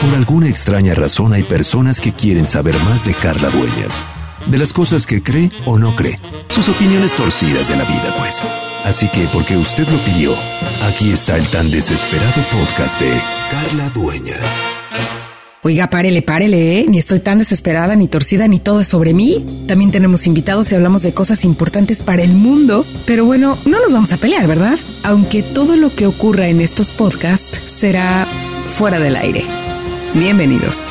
Por alguna extraña razón hay personas que quieren saber más de Carla Dueñas, de las cosas que cree o no cree, sus opiniones torcidas de la vida, pues. Así que, porque usted lo pidió, aquí está el tan desesperado podcast de Carla Dueñas. Oiga, párele, párele, ¿eh? Ni estoy tan desesperada, ni torcida, ni todo es sobre mí. También tenemos invitados y hablamos de cosas importantes para el mundo. Pero bueno, no nos vamos a pelear, ¿verdad? Aunque todo lo que ocurra en estos podcasts será fuera del aire. Bienvenidos.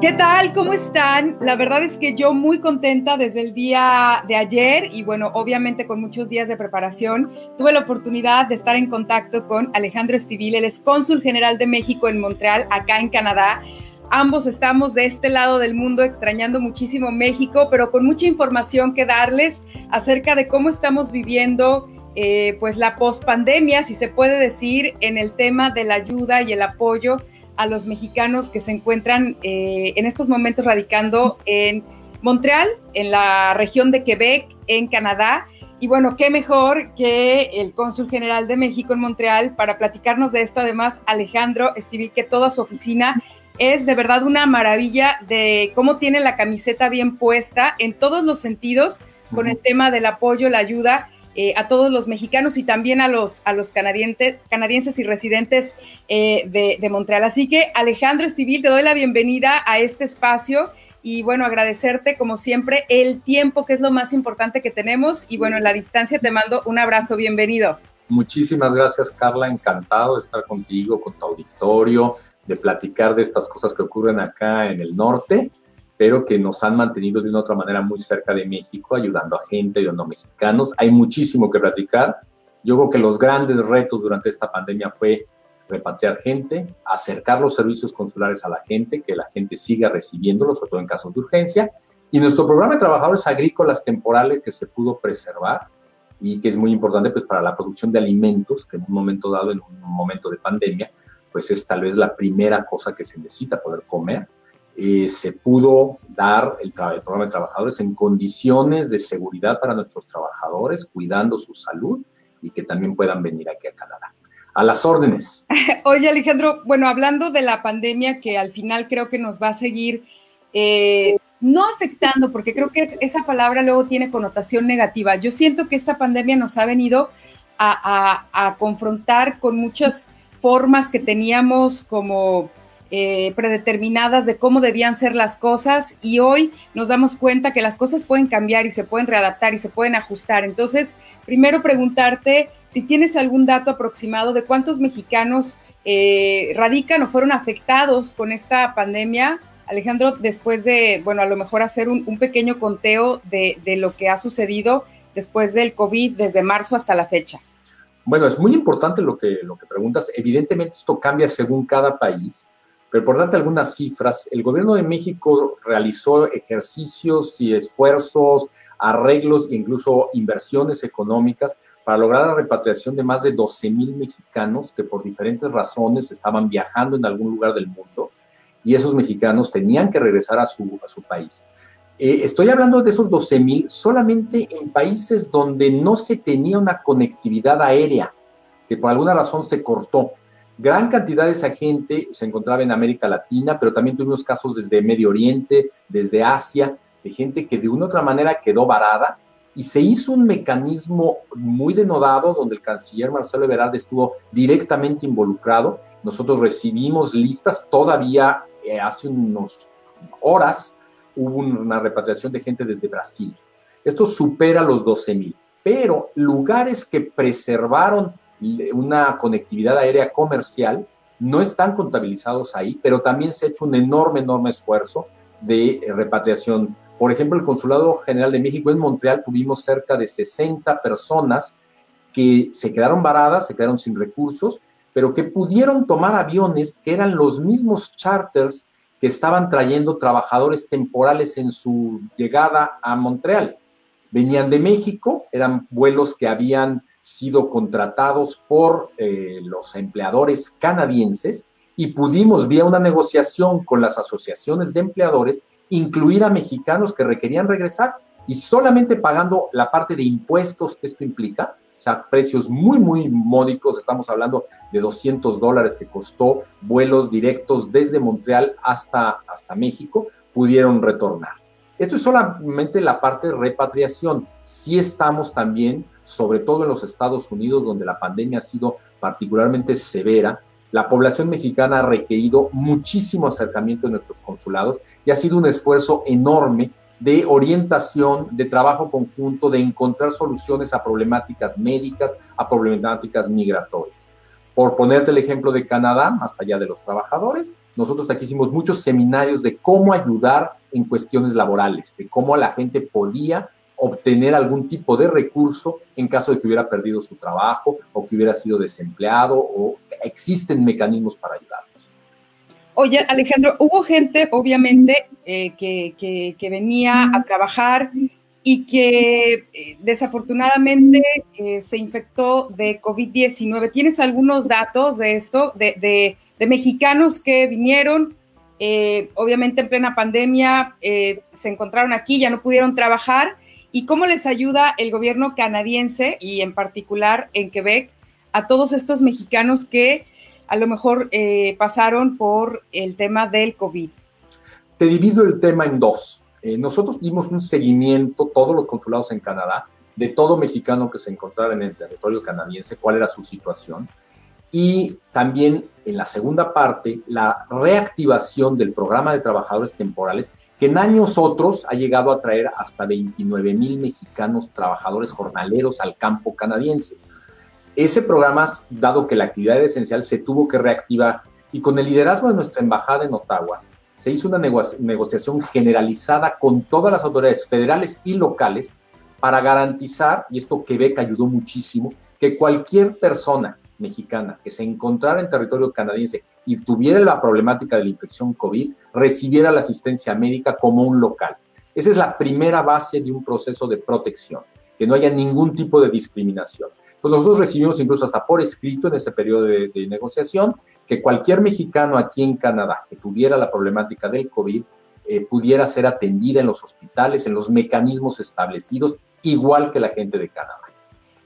¿Qué tal? ¿Cómo están? La verdad es que yo muy contenta desde el día de ayer y bueno, obviamente con muchos días de preparación, tuve la oportunidad de estar en contacto con Alejandro Estivil, el es cónsul general de México en Montreal, acá en Canadá. Ambos estamos de este lado del mundo extrañando muchísimo México, pero con mucha información que darles acerca de cómo estamos viviendo eh, pues la pospandemia, si se puede decir, en el tema de la ayuda y el apoyo a los mexicanos que se encuentran eh, en estos momentos radicando en Montreal, en la región de Quebec, en Canadá. Y bueno, qué mejor que el cónsul general de México en Montreal para platicarnos de esto. Además, Alejandro Estivil, que toda su oficina es de verdad una maravilla de cómo tiene la camiseta bien puesta en todos los sentidos con el tema del apoyo, la ayuda eh, a todos los mexicanos y también a los, a los canadienses, y residentes eh, de, Montreal. Así que Alejandro Estivil, te doy la bienvenida a este espacio y bueno, agradecerte como siempre el tiempo que es lo más importante que tenemos y bueno, en la distancia te mando un abrazo, bienvenido. Muchísimas gracias Carla, encantado de estar contigo, con tu auditorio, de platicar de estas cosas que ocurren acá en el norte pero que nos han mantenido de una otra manera muy cerca de México, ayudando a gente, ayudando a mexicanos. Hay muchísimo que platicar. Yo creo que los grandes retos durante esta pandemia fue repatriar gente, acercar los servicios consulares a la gente, que la gente siga recibiéndolos, sobre todo en casos de urgencia, y nuestro programa de trabajadores agrícolas temporales que se pudo preservar y que es muy importante pues para la producción de alimentos, que en un momento dado, en un momento de pandemia, pues es tal vez la primera cosa que se necesita, poder comer eh, se pudo dar el, programa de trabajadores en condiciones de seguridad para nuestros trabajadores, cuidando su salud y que también puedan venir aquí a Canadá. A las órdenes. Oye, Alejandro, bueno, hablando de la pandemia que al final creo que nos va a seguir eh, no afectando, porque creo que esa palabra luego tiene connotación negativa. Yo siento que esta pandemia nos ha venido a confrontar con muchas formas que teníamos como eh, predeterminadas de cómo debían ser las cosas y hoy nos damos cuenta que las cosas pueden cambiar y se pueden readaptar y se pueden ajustar. Entonces, primero preguntarte si tienes algún dato aproximado de cuántos mexicanos eh, radican o fueron afectados con esta pandemia. Alejandro, después de, bueno, a lo mejor hacer un, pequeño conteo de, de lo que ha sucedido después del COVID desde marzo hasta la fecha. Bueno, es muy importante lo que, lo que preguntas. Evidentemente esto cambia según cada país. Pero por darte algunas cifras, el gobierno de México realizó ejercicios y esfuerzos, arreglos e incluso inversiones económicas para lograr la repatriación de más de 12 mil mexicanos que por diferentes razones estaban viajando en algún lugar del mundo y esos mexicanos tenían que regresar a su, país. Eh, estoy hablando de esos 12 mil solamente en países donde no se tenía una conectividad aérea, que por alguna razón se cortó. Gran cantidad de esa gente se encontraba en América Latina, pero también tuvimos casos desde Medio Oriente, desde Asia, de gente que de una u otra manera quedó varada y se hizo un mecanismo muy denodado donde el canciller Marcelo Ebrard estuvo directamente involucrado. Nosotros recibimos listas todavía eh, hace unos horas hubo una repatriación de gente desde Brasil. Esto supera los 12 mil, pero lugares que preservaron una conectividad aérea comercial, no están contabilizados ahí, pero también se ha hecho un enorme, enorme esfuerzo de eh, repatriación. Por ejemplo, el Consulado General de México en Montreal tuvimos cerca de 60 personas que se quedaron varadas, se quedaron sin recursos, pero que pudieron tomar aviones que eran los mismos charters que estaban trayendo trabajadores temporales en su llegada a Montreal. Venían de México, eran vuelos que habían sido contratados por eh, los empleadores canadienses y pudimos, vía una negociación con las asociaciones de empleadores, incluir a mexicanos que requerían regresar y solamente pagando la parte de impuestos que esto implica, o sea, precios muy, muy módicos, estamos hablando de 200 dólares que costó vuelos directos desde Montreal hasta, hasta México, pudieron retornar. Esto es solamente la parte de repatriación. Sí estamos también, sobre todo en los Estados Unidos, donde la pandemia ha sido particularmente severa, la población mexicana ha requerido muchísimo acercamiento en nuestros consulados y ha sido un esfuerzo enorme de orientación, de trabajo conjunto, de encontrar soluciones a problemáticas médicas, a problemáticas migratorias. Por ponerte el ejemplo de Canadá, más allá de los trabajadores, nosotros aquí hicimos muchos seminarios de cómo ayudar en cuestiones laborales, de cómo la gente podía obtener algún tipo de recurso en caso de que hubiera perdido su trabajo o que hubiera sido desempleado o existen mecanismos para ayudarlos. Oye, Alejandro, hubo gente, obviamente, eh, que, venía a trabajar y que eh, desafortunadamente eh, se infectó de COVID-19. ¿Tienes algunos datos de esto, de, mexicanos que vinieron? obviamente en plena pandemia se encontraron aquí, ya no pudieron trabajar y cómo les ayuda el gobierno canadiense y en particular en Quebec a todos estos mexicanos que a lo mejor eh, pasaron por el tema del COVID. Te divido el tema en dos. Eh, nosotros dimos un seguimiento, todos los consulados en Canadá, de todo mexicano que se encontrara en el territorio canadiense, cuál era su situación y también en la segunda parte la reactivación del programa de trabajadores temporales, que en años otros ha llegado a traer hasta 29 mil mexicanos trabajadores jornaleros al campo canadiense. Ese programa, dado que la actividad era esencial, se tuvo que reactivar y con el liderazgo de nuestra embajada en Ottawa, se hizo una negociación generalizada con todas las autoridades federales y locales para garantizar, y esto Quebec ayudó muchísimo, que cualquier persona mexicana que se encontrara en territorio canadiense y tuviera la problemática de la infección COVID, recibiera la asistencia médica como un local. Esa es la primera base de un proceso de protección, que no haya ningún tipo de discriminación. Pues nosotros recibimos incluso hasta por escrito en ese periodo de, de negociación que cualquier mexicano aquí en Canadá que tuviera la problemática del COVID eh, pudiera ser atendida en los hospitales, en los mecanismos establecidos, igual que la gente de Canadá.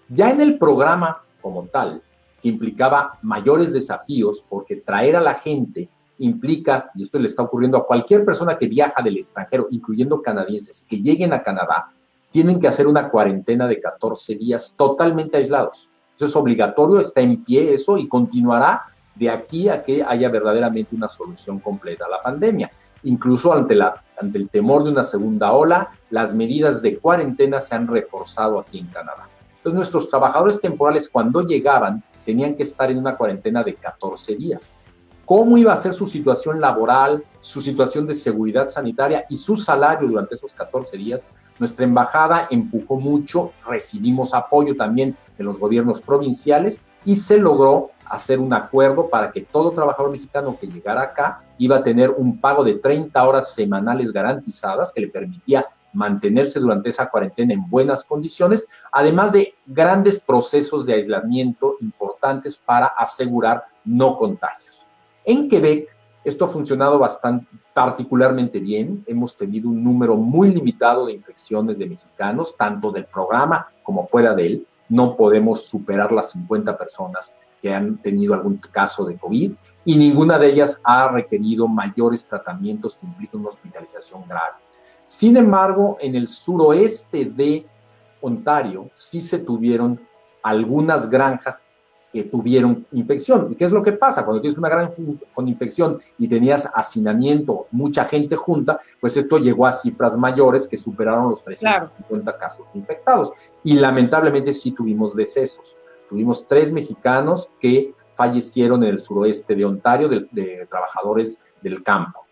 Ya en el programa como tal, implicaba mayores desafíos, porque traer a la gente implica, y esto le está ocurriendo a cualquier persona que viaja del extranjero, incluyendo canadienses, que lleguen a Canadá, tienen que hacer una cuarentena de 14 días totalmente aislados. Eso es obligatorio, está en pie eso y continuará de aquí a que haya verdaderamente una solución completa a la pandemia. Incluso ante, la, ante el temor de una segunda ola, las medidas de cuarentena se han reforzado aquí en Canadá. Entonces nuestros trabajadores temporales cuando llegaban tenían que estar en una cuarentena de 14 días. ¿Cómo iba a ser su situación laboral, su situación de seguridad sanitaria y su salario durante esos 14 días? Nuestra embajada empujó mucho, recibimos apoyo también de los gobiernos provinciales y se logró hacer un acuerdo para que todo trabajador mexicano que llegara acá iba a tener un pago de 30 horas semanales garantizadas que le permitía mantenerse durante esa cuarentena en buenas condiciones, además de grandes procesos de aislamiento importantes para asegurar no contagios. En Quebec, esto ha funcionado bastante, particularmente bien. Hemos tenido un número muy limitado de infecciones de mexicanos, tanto del programa como fuera de él. No podemos superar las 50 personas que han tenido algún caso de COVID y ninguna de ellas ha requerido mayores tratamientos que impliquen una hospitalización grave. Sin embargo, en el suroeste de Ontario sí se tuvieron algunas granjas que tuvieron infección. ¿Y qué es lo que pasa? Cuando tienes una granja con infección y tenías hacinamiento, mucha gente junta, pues esto llegó a cifras mayores que superaron los 350 casos infectados. Y lamentablemente sí tuvimos decesos. Tuvimos tres mexicanos que fallecieron en el suroeste de Ontario de, trabajadores del campo.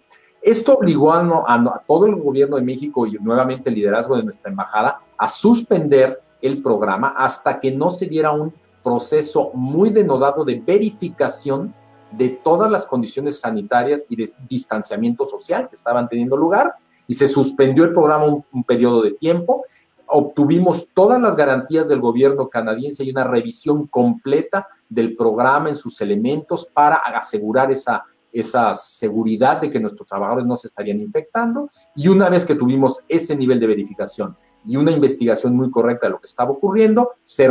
Esto obligó a, todo el gobierno de México y nuevamente el liderazgo de nuestra embajada a suspender el programa hasta que no se diera un proceso muy denodado de verificación de todas las condiciones sanitarias y de distanciamiento social que estaban teniendo lugar y se suspendió el programa un periodo de tiempo. Obtuvimos todas las garantías del gobierno canadiense y una revisión completa del programa en sus elementos para asegurar esa, esa seguridad de que nuestros trabajadores no se estarían infectando. Y una vez que tuvimos ese nivel de verificación y una investigación muy correcta de lo que estaba ocurriendo, se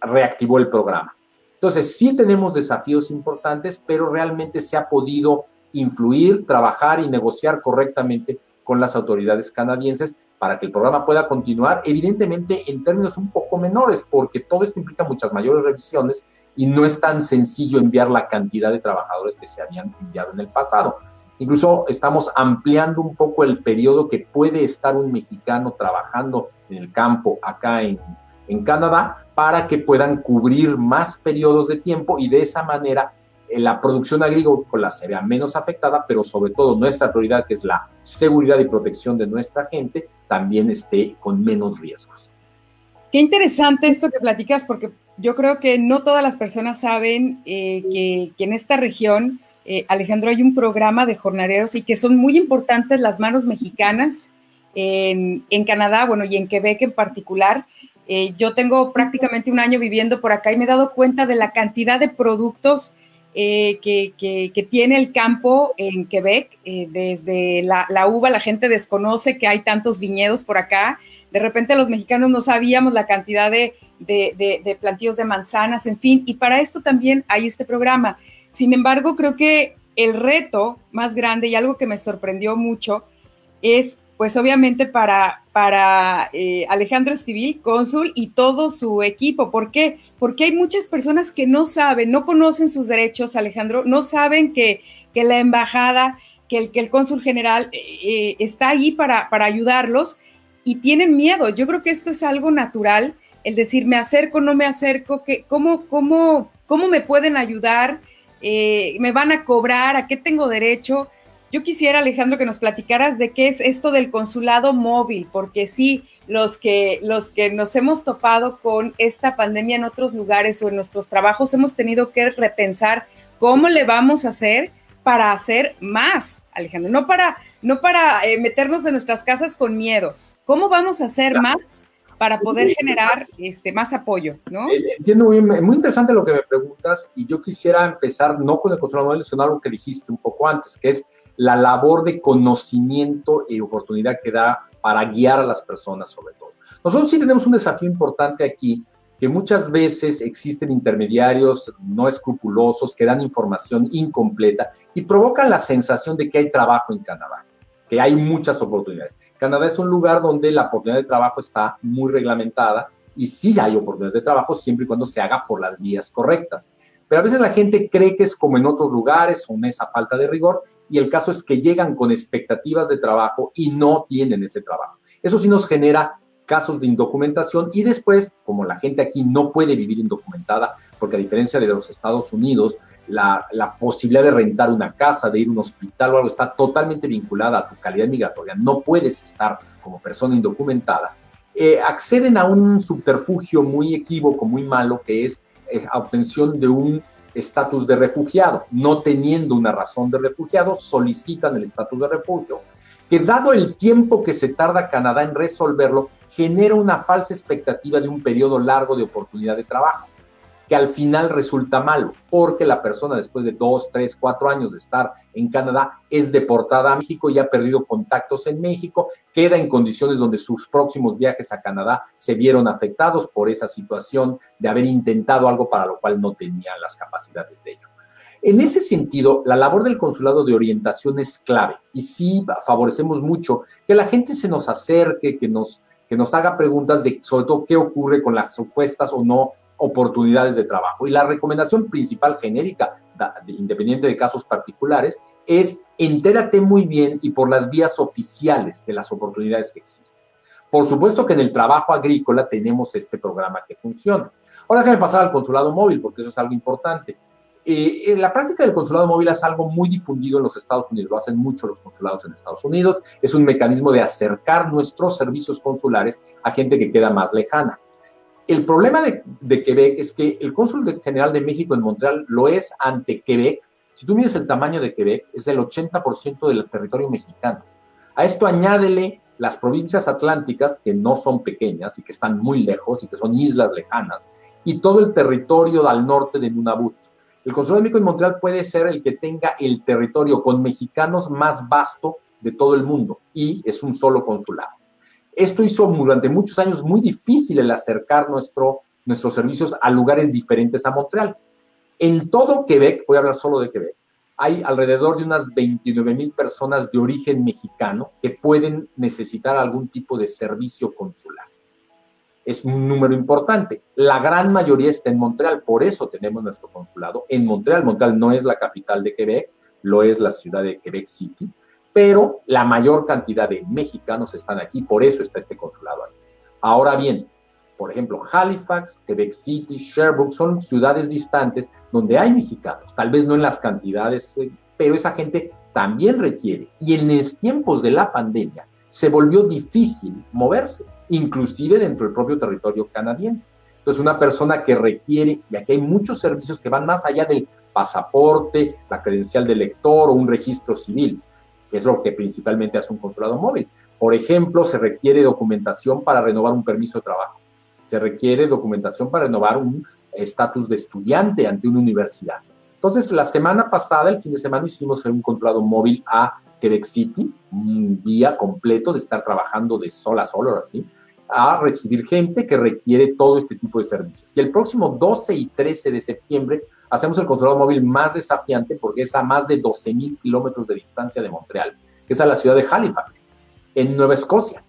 reactivó el programa. Entonces, sí tenemos desafíos importantes, pero realmente se ha podido influir, trabajar y negociar correctamente con las autoridades canadienses para que el programa pueda continuar, evidentemente en términos un poco menores, porque todo esto implica muchas mayores revisiones y no es tan sencillo enviar la cantidad de trabajadores que se habían enviado en el pasado. Incluso estamos ampliando un poco el periodo que puede estar un mexicano trabajando en el campo acá en, en Canadá para que puedan cubrir más periodos de tiempo y de esa manera la producción agrícola se vea menos afectada, pero sobre todo nuestra prioridad, que es la seguridad y protección de nuestra gente, también esté con menos riesgos. Qué interesante esto que platicas, porque yo creo que no todas las personas saben eh, que, en esta región, eh, Alejandro, hay un programa de jornaleros y que son muy importantes las manos mexicanas en, en Canadá, bueno, y en Quebec en particular. yo tengo prácticamente un año viviendo por acá y me he dado cuenta de la cantidad de productos eh, que, tiene el campo en Quebec. Eh, desde la, uva, la gente desconoce que hay tantos viñedos por acá. De repente los mexicanos no sabíamos la cantidad de, de, plantíos de manzanas, en fin, y para esto también hay este programa. Sin embargo, creo que el reto más grande y algo que me sorprendió mucho es pues obviamente para, para eh, Alejandro Estivil, cónsul, y todo su equipo. ¿Por qué? Porque hay muchas personas que no saben, no conocen sus derechos, Alejandro, no saben que, la embajada, que el, que el cónsul general eh, eh, está ahí para, para ayudarlos y tienen miedo. Yo creo que esto es algo natural, el decir, me acerco, no me acerco, que, ¿cómo, cómo, cómo me pueden ayudar? ¿Me van a cobrar? ¿A qué tengo derecho? Yo quisiera, Alejandro, que nos platicaras de qué es esto del consulado móvil, porque sí, los que, los que nos hemos topado con esta pandemia en otros lugares o en nuestros trabajos, hemos tenido que repensar cómo le vamos a hacer para hacer más, Alejandro, no para, no para eh, meternos en nuestras casas con miedo. ¿Cómo vamos a hacer más para poder generar este, más apoyo, ¿no? Eh, entiendo muy, muy interesante lo que me preguntas y yo quisiera empezar no con el consulado móvil, sino algo que dijiste un poco antes, que es la labor de conocimiento y oportunidad que da para guiar a las personas sobre todo. Nosotros sí tenemos un desafío importante aquí, que muchas veces existen intermediarios no escrupulosos que dan información incompleta y provocan la sensación de que hay trabajo en Canadá que hay muchas oportunidades. Canadá es un lugar donde la oportunidad de trabajo está muy reglamentada y sí hay oportunidades de trabajo siempre y cuando se haga por las vías correctas. Pero a veces la gente cree que es como en otros lugares, con esa falta de rigor, y el caso es que llegan con expectativas de trabajo y no tienen ese trabajo. Eso sí nos genera casos de indocumentación y después, como la gente aquí no puede vivir indocumentada, porque a diferencia de los Estados Unidos, la, posibilidad de rentar una casa, de ir a un hospital o algo está totalmente vinculada a tu calidad migratoria, no puedes estar como persona indocumentada, eh, acceden a un subterfugio muy equívoco, muy malo, que es, es obtención de un estatus de refugiado. No teniendo una razón de refugiado, solicitan el estatus de refugio que dado el tiempo que se tarda Canadá en resolverlo, genera una falsa expectativa de un periodo largo de oportunidad de trabajo, que al final resulta malo, porque la persona después de dos, tres, cuatro años de estar en Canadá es deportada a México y ha perdido contactos en México, queda en condiciones donde sus próximos viajes a Canadá se vieron afectados por esa situación de haber intentado algo para lo cual no tenía las capacidades de ello. En ese sentido, la labor del consulado de orientación es clave y sí favorecemos mucho que la gente se nos acerque, que nos, que nos haga preguntas de sobre todo qué ocurre con las supuestas o no oportunidades de trabajo. Y la recomendación principal genérica, independiente de casos particulares, es entérate muy bien y por las vías oficiales de las oportunidades que existen. Por supuesto que en el trabajo agrícola tenemos este programa que funciona. Ahora déjame pasar al consulado móvil, porque eso es algo importante. Eh, la práctica del consulado móvil es algo muy difundido en los Estados Unidos, lo hacen mucho los consulados en Estados Unidos, es un mecanismo de acercar nuestros servicios consulares a gente que queda más lejana. El problema de, Quebec es que el cónsul general de México en Montreal lo es ante Quebec. Si tú mides el tamaño de Quebec, es el 80% del territorio mexicano. A esto añádele las provincias atlánticas, que no son pequeñas y que están muy lejos y que son islas lejanas, y todo el territorio al norte de Nunavut. El Consulado de México en Montreal puede ser el que tenga el territorio con mexicanos más vasto de todo el mundo y es un solo consulado. Esto hizo durante muchos años muy difícil el acercar nuestro, nuestros servicios a lugares diferentes a Montreal. En todo Quebec, voy a hablar solo de Quebec, hay alrededor de unas 29 mil personas de origen mexicano que pueden necesitar algún tipo de servicio consular. Es un número importante. La gran mayoría está en Montreal, por eso tenemos nuestro consulado en Montreal. Montreal no es la capital de Quebec, lo es la ciudad de Quebec City, pero la mayor cantidad de mexicanos están aquí, por eso está este consulado aquí. Ahora bien, por ejemplo, Halifax, Quebec City, Sherbrooke, son ciudades distantes donde hay mexicanos, tal vez no en las cantidades, eh, pero esa gente también requiere. Y en los tiempos de la pandemia se volvió difícil moverse, inclusive dentro del propio territorio canadiense. Entonces, una persona que requiere, y aquí hay muchos servicios que van más allá del pasaporte, la credencial de lector o un registro civil, es lo que principalmente hace un consulado móvil. Por ejemplo, se requiere documentación para renovar un permiso de trabajo se requiere documentación para renovar un estatus de estudiante ante una universidad. Entonces, la semana pasada, el fin de semana, hicimos un consulado móvil a Quebec City, un día completo de estar trabajando de sol a sol, ahora sí, a recibir gente que requiere todo este tipo de servicios. Y el próximo 12 y 13 de septiembre hacemos el consulado móvil más desafiante porque es a más de 12 mil kilómetros de distancia de Montreal, que es a la ciudad de Halifax, en Nueva Escocia.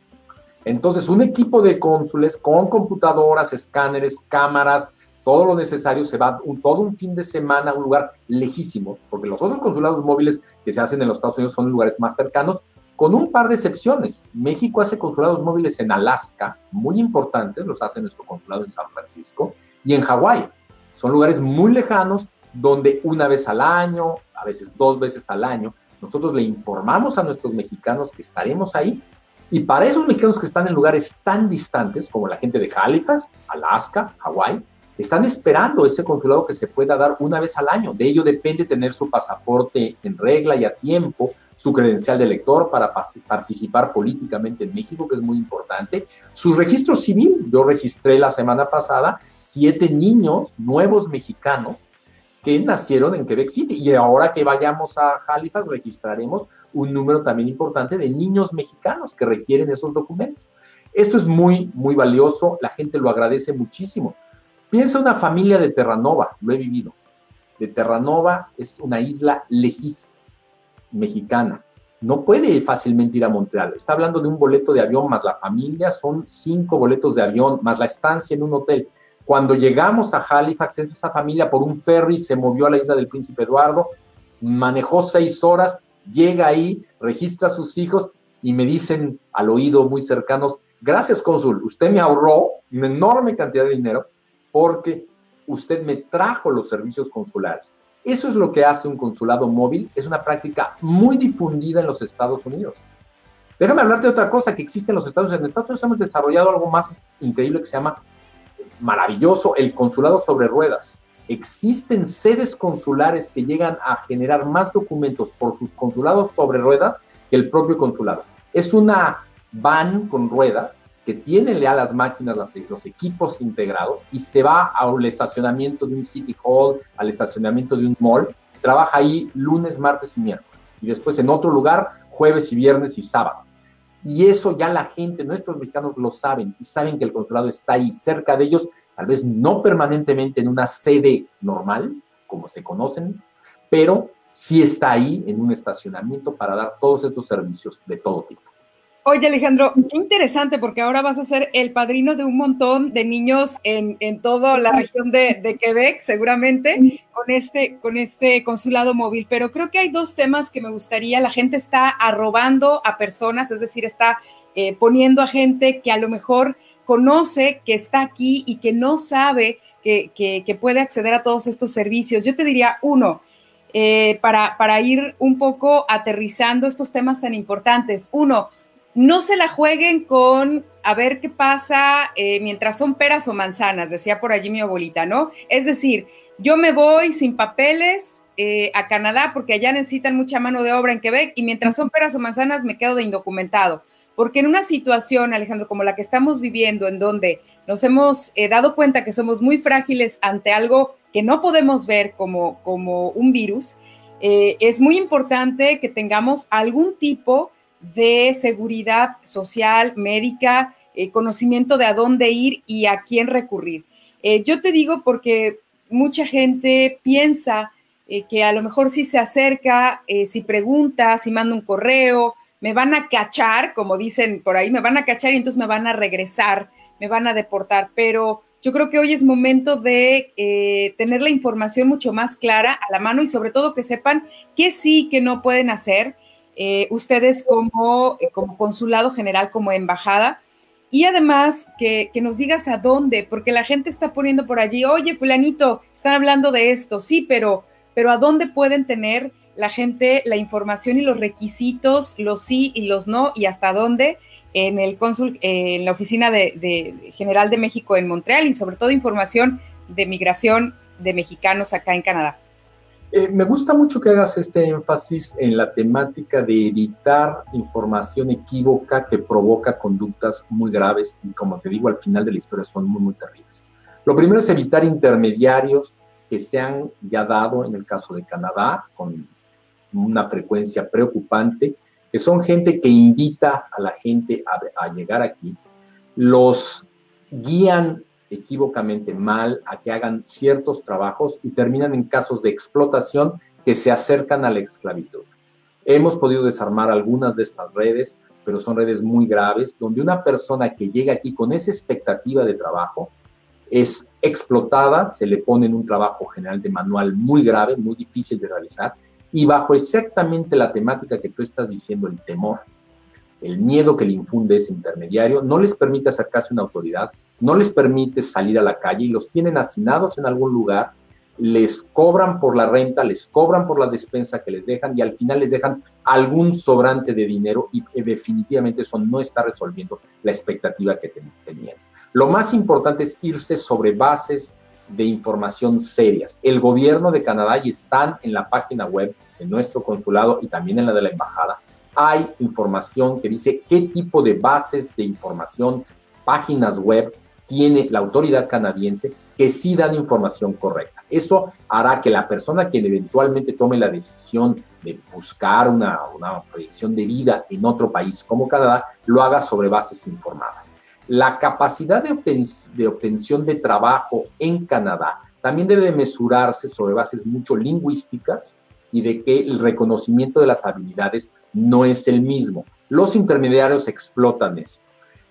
Entonces, un equipo de cónsules con computadoras, escáneres, cámaras, todo lo necesario, se va todo un fin de semana a un lugar lejísimo, porque los otros consulados móviles que se hacen en los Estados Unidos son lugares más cercanos, con un par de excepciones. México hace consulados móviles en Alaska, muy importantes, los hace nuestro consulado en San Francisco, y en Hawái. Son lugares muy lejanos donde una vez al año, a veces dos veces al año, nosotros le informamos a nuestros mexicanos que estaremos ahí y para esos mexicanos que están en lugares tan distantes como la gente de Halifax, Alaska, Hawái, están esperando ese consulado que se pueda dar una vez al año. De ello depende tener su pasaporte en regla y a tiempo, su credencial de elector para participar políticamente en México, que es muy importante, su registro civil. Yo registré la semana pasada siete niños nuevos mexicanos que nacieron en Quebec City. Y ahora que vayamos a Halifax, registraremos un número también importante de niños mexicanos que requieren esos documentos. Esto es muy, muy valioso, la gente lo agradece muchísimo. Piensa una familia de Terranova, lo he vivido. De Terranova es una isla lejísima, mexicana. No puede fácilmente ir a Montreal. Está hablando de un boleto de avión más la familia, son cinco boletos de avión más la estancia en un hotel. Cuando llegamos a Halifax, esa familia por un ferry se movió a la isla del Príncipe Eduardo, manejó seis horas, llega ahí, registra a sus hijos y me dicen al oído muy cercanos, gracias cónsul, usted me ahorró una enorme cantidad de dinero porque usted me trajo los servicios consulares. Eso es lo que hace un consulado móvil, es una práctica muy difundida en los Estados Unidos. Déjame hablarte de otra cosa que existe en los Estados Unidos. En Estados Unidos hemos desarrollado algo más increíble que se llama maravilloso, el consulado sobre ruedas. Existen sedes consulares que llegan a generar más documentos por sus consulados sobre ruedas que el propio consulado. Es una van con ruedas que tiene a las máquinas, los equipos integrados y se va al estacionamiento de un City Hall, al estacionamiento de un mall, trabaja ahí lunes, martes y miércoles. Y después en otro lugar, jueves y viernes y sábado. Y eso ya la gente, nuestros mexicanos lo saben y saben que el consulado está ahí cerca de ellos, tal vez no permanentemente en una sede normal, como se conocen, pero sí está ahí en un estacionamiento para dar todos estos servicios de todo tipo. Oye, Alejandro, qué interesante porque ahora vas a ser el padrino de un montón de niños en, toda la región de, Quebec, seguramente, con este, con este consulado móvil. Pero creo que hay dos temas que me gustaría. La gente está arrobando a personas, es decir, está eh, poniendo a gente que a lo mejor conoce que está aquí y que no sabe que, puede acceder a todos estos servicios. Yo te diría, uno, eh, para, para ir un poco aterrizando estos temas tan importantes. Uno, no se la jueguen con a ver qué pasa eh, mientras son peras o manzanas, decía por allí mi abuelita, ¿no? Es decir, yo me voy sin papeles eh, a Canadá porque allá necesitan mucha mano de obra en Quebec y mientras son peras o manzanas me quedo de indocumentado. Porque en una situación, Alejandro, como la que estamos viviendo, en donde nos hemos eh, dado cuenta que somos muy frágiles ante algo que no podemos ver como, como un virus, es muy importante que tengamos algún tipo de seguridad social, médica, eh, conocimiento de a dónde ir y a quién recurrir. Eh, yo te digo porque mucha gente piensa eh, que a lo mejor si se acerca, eh, si pregunta, si manda un correo, me van a cachar, como dicen por ahí, me van a cachar y entonces me van a regresar, me van a deportar. Pero yo creo que hoy es momento de tener la información mucho más clara a la mano y sobre todo que sepan qué sí, que no pueden hacer ustedes como, como consulado general, como embajada. Y además que, que, nos digas a dónde, porque la gente está poniendo por allí, oye, fulanito, están hablando de esto, sí, pero pero ¿a dónde pueden tener la gente la información y los requisitos, los sí y los no, y hasta dónde? en el cónsul, eh, en la oficina de, General de México en Montreal y sobre todo información de migración de mexicanos acá en Canadá. Eh, me gusta mucho que hagas este énfasis en la temática de evitar información equívoca que provoca conductas muy graves y como te digo al final de la historia son muy muy terribles. Lo primero es evitar intermediarios que se han ya dado en el caso de Canadá con una frecuencia preocupante, que son gente que invita a la gente a, llegar aquí, los guían equívocamente mal a que hagan ciertos trabajos y terminan en casos de explotación que se acercan a la esclavitud. Hemos podido desarmar algunas de estas redes, pero son redes muy graves, donde una persona que llega aquí con esa expectativa de trabajo es explotada, se le pone en un trabajo general de manual muy grave, muy difícil de realizar, y bajo exactamente la temática que tú estás diciendo, el temor, el miedo que le infunde ese intermediario, no les permite acercarse a una autoridad, no les permite salir a la calle y los tienen hacinados en algún lugar, les cobran por la renta, les cobran por la despensa que les dejan y al final les dejan algún sobrante de dinero y definitivamente eso no está resolviendo la expectativa que tenían. Lo más importante es irse sobre bases de información serias. El gobierno de Canadá, y están en la página web de nuestro consulado y también en la de la embajada, hay información que dice qué tipo de bases de información, páginas web tiene la autoridad canadiense que sí dan información correcta. Eso hará que la persona que eventualmente tome la decisión de buscar una, una proyección de vida en otro país como Canadá, lo haga sobre bases informadas. La capacidad de, obtención de trabajo en Canadá también debe mesurarse sobre bases mucho lingüísticas y de que el reconocimiento de las habilidades no es el mismo. Los intermediarios explotan eso.